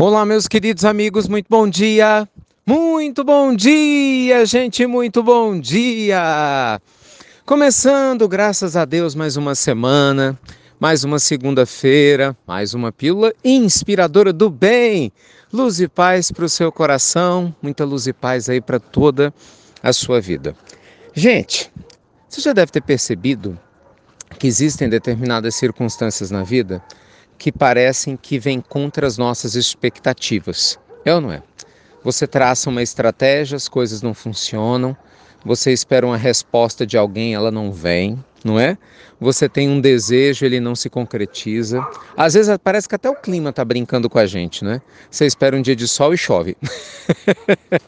Olá, meus queridos amigos, muito bom dia! Muito bom dia, gente, muito bom dia! Começando, graças a Deus, mais uma semana, mais uma segunda-feira, mais uma pílula inspiradora do bem. Luz e paz para o seu coração, muita luz e paz aí para toda a sua vida. Gente, você já deve ter percebido que existem determinadas circunstâncias na vida que parecem que vêm contra as nossas expectativas. É ou não é? Você traça uma estratégia, as coisas não funcionam, você espera uma resposta de alguém, ela não vem, não é? Você tem um desejo, ele não se concretiza. Às vezes parece que até o clima está brincando com a gente, né? Você espera um dia de sol e chove.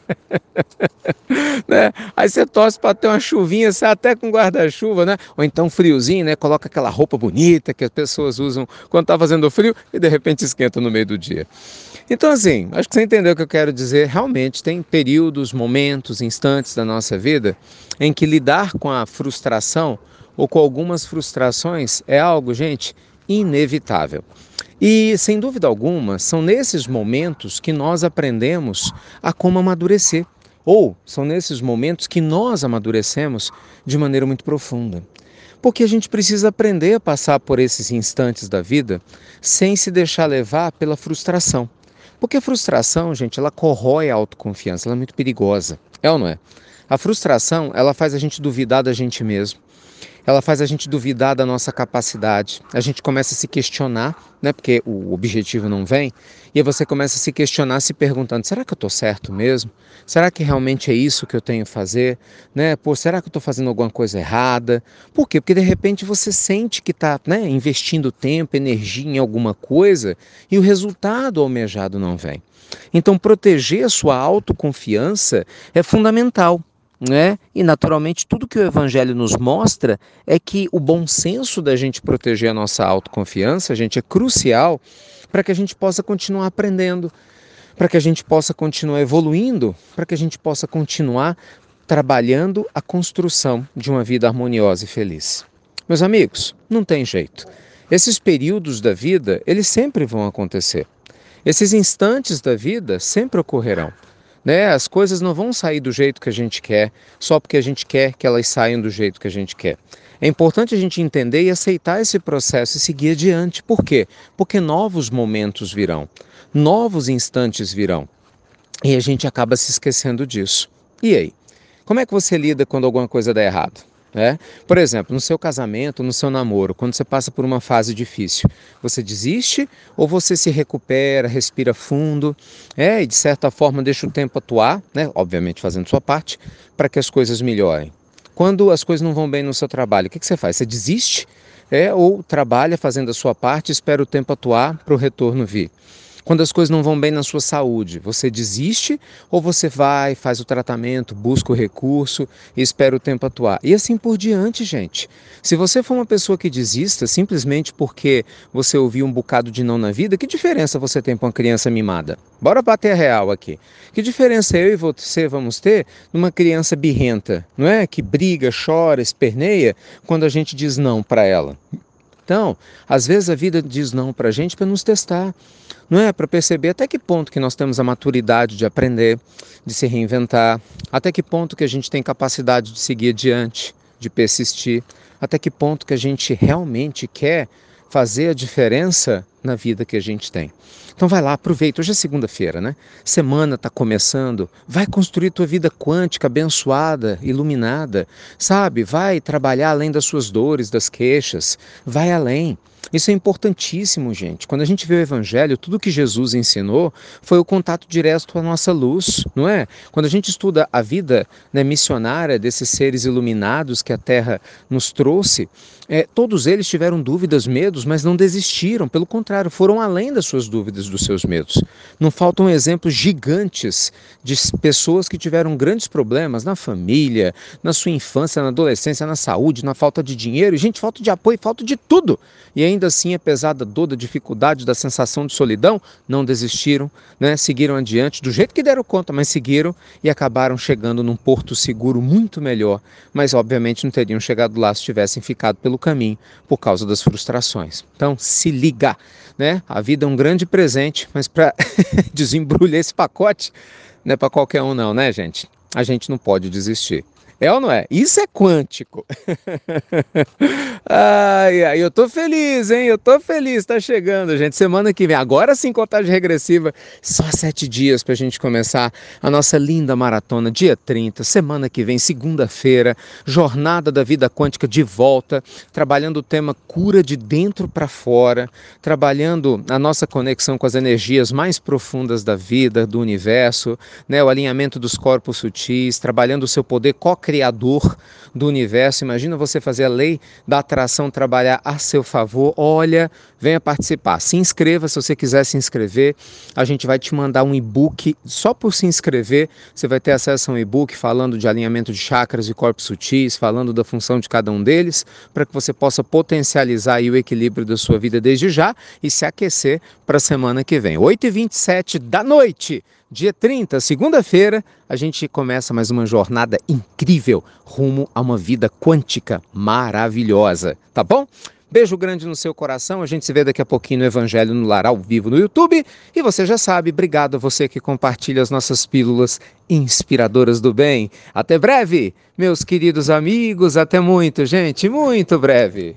Aí você torce para ter uma chuvinha, você até com guarda-chuva, né? Ou então friozinho, né? Coloca aquela roupa bonita que as pessoas usam quando está fazendo frio e de repente esquenta no meio do dia. Então, assim, acho que você entendeu o que eu quero dizer. Realmente tem períodos, momentos, instantes da nossa vida em que lidar com a frustração ou com algumas frustrações é algo, gente, inevitável. E, sem dúvida alguma, são nesses momentos que nós aprendemos a como amadurecer. Ou são nesses momentos que nós amadurecemos de maneira muito profunda. Porque a gente precisa aprender a passar por esses instantes da vida sem se deixar levar pela frustração. Porque a frustração, gente, ela corrói a autoconfiança, ela é muito perigosa. É ou não é? A frustração, ela faz a gente duvidar da gente mesmo ela faz a gente duvidar da nossa capacidade. A gente começa a se questionar, né, porque o objetivo não vem, e aí você começa a se questionar, se perguntando: será que eu estou certo mesmo? Será que realmente é isso que eu tenho que fazer? Né? Pô, será que eu estou fazendo alguma coisa errada? Por quê? Porque de repente você sente que está né, investindo tempo, energia em alguma coisa e o resultado almejado não vem. Então, proteger a sua autoconfiança é fundamental né? E naturalmente tudo que o evangelho nos mostra é que o bom senso da gente proteger a nossa autoconfiança, a gente é crucial para que a gente possa continuar aprendendo, para que a gente possa continuar evoluindo, para que a gente possa continuar trabalhando a construção de uma vida harmoniosa e feliz. Meus amigos, não tem jeito. Esses períodos da vida, eles sempre vão acontecer. Esses instantes da vida sempre ocorrerão. Né? As coisas não vão sair do jeito que a gente quer, só porque a gente quer que elas saiam do jeito que a gente quer. É importante a gente entender e aceitar esse processo e seguir adiante. Por quê? Porque novos momentos virão, novos instantes virão. E a gente acaba se esquecendo disso. E aí? Como é que você lida quando alguma coisa dá errado? É? Por exemplo, no seu casamento, no seu namoro, quando você passa por uma fase difícil, você desiste ou você se recupera, respira fundo, é, e de certa forma deixa o tempo atuar, né? obviamente fazendo sua parte, para que as coisas melhorem. Quando as coisas não vão bem no seu trabalho, o que, que você faz? Você desiste é, ou trabalha fazendo a sua parte, espera o tempo atuar para o retorno vir? Quando as coisas não vão bem na sua saúde, você desiste ou você vai, faz o tratamento, busca o recurso e espera o tempo atuar? E assim por diante, gente. Se você for uma pessoa que desista simplesmente porque você ouviu um bocado de não na vida, que diferença você tem para uma criança mimada? Bora bater real aqui. Que diferença eu e você vamos ter numa criança birrenta, não é? Que briga, chora, esperneia quando a gente diz não para ela. Então, às vezes a vida diz não para a gente para nos testar, não é? Para perceber até que ponto que nós temos a maturidade de aprender, de se reinventar, até que ponto que a gente tem capacidade de seguir adiante, de persistir, até que ponto que a gente realmente quer fazer a diferença na vida que a gente tem. Então vai lá, aproveita. Hoje é segunda-feira, né? Semana está começando. Vai construir tua vida quântica, abençoada, iluminada. Sabe? Vai trabalhar além das suas dores, das queixas. Vai além. Isso é importantíssimo, gente. Quando a gente vê o Evangelho, tudo que Jesus ensinou foi o contato direto com a nossa luz, não é? Quando a gente estuda a vida né, missionária desses seres iluminados que a Terra nos trouxe, é, todos eles tiveram dúvidas, medos, mas não desistiram. Pelo contrário, foram além das suas dúvidas, dos seus medos. Não faltam exemplos gigantes de pessoas que tiveram grandes problemas na família, na sua infância, na adolescência, na saúde, na falta de dinheiro, gente, falta de apoio, falta de tudo. E ainda assim, apesar da dor, da dificuldade, da sensação de solidão, não desistiram, né? seguiram adiante do jeito que deram conta, mas seguiram e acabaram chegando num porto seguro muito melhor. Mas obviamente não teriam chegado lá se tivessem ficado pelo caminho por causa das frustrações. Então, se liga, né? A vida é um grande presente mas para desembrulhar esse pacote, não é para qualquer um não, né, gente? A gente não pode desistir. É ou não é? Isso é quântico. ai, ai, eu tô feliz, hein? Eu tô feliz, tá chegando, gente. Semana que vem, agora sim, contagem regressiva. Só sete dias pra gente começar a nossa linda maratona, dia 30, semana que vem, segunda-feira, Jornada da Vida Quântica de volta, trabalhando o tema cura de dentro para fora, trabalhando a nossa conexão com as energias mais profundas da vida, do universo, né? O alinhamento dos corpos sutis, trabalhando o seu poder co criador do universo. Imagina você fazer a lei da atração trabalhar a seu favor. Olha, venha participar. Se inscreva se você quiser se inscrever. A gente vai te mandar um e-book só por se inscrever. Você vai ter acesso a um e-book falando de alinhamento de chakras e corpos sutis, falando da função de cada um deles, para que você possa potencializar o equilíbrio da sua vida desde já e se aquecer para a semana que vem. 8h27 da noite dia 30, segunda-feira, a gente começa mais uma jornada incrível rumo a uma vida quântica maravilhosa, tá bom? Beijo grande no seu coração. A gente se vê daqui a pouquinho no Evangelho no Lar ao vivo no YouTube. E você já sabe, obrigado a você que compartilha as nossas pílulas inspiradoras do bem. Até breve, meus queridos amigos. Até muito, gente. Muito breve.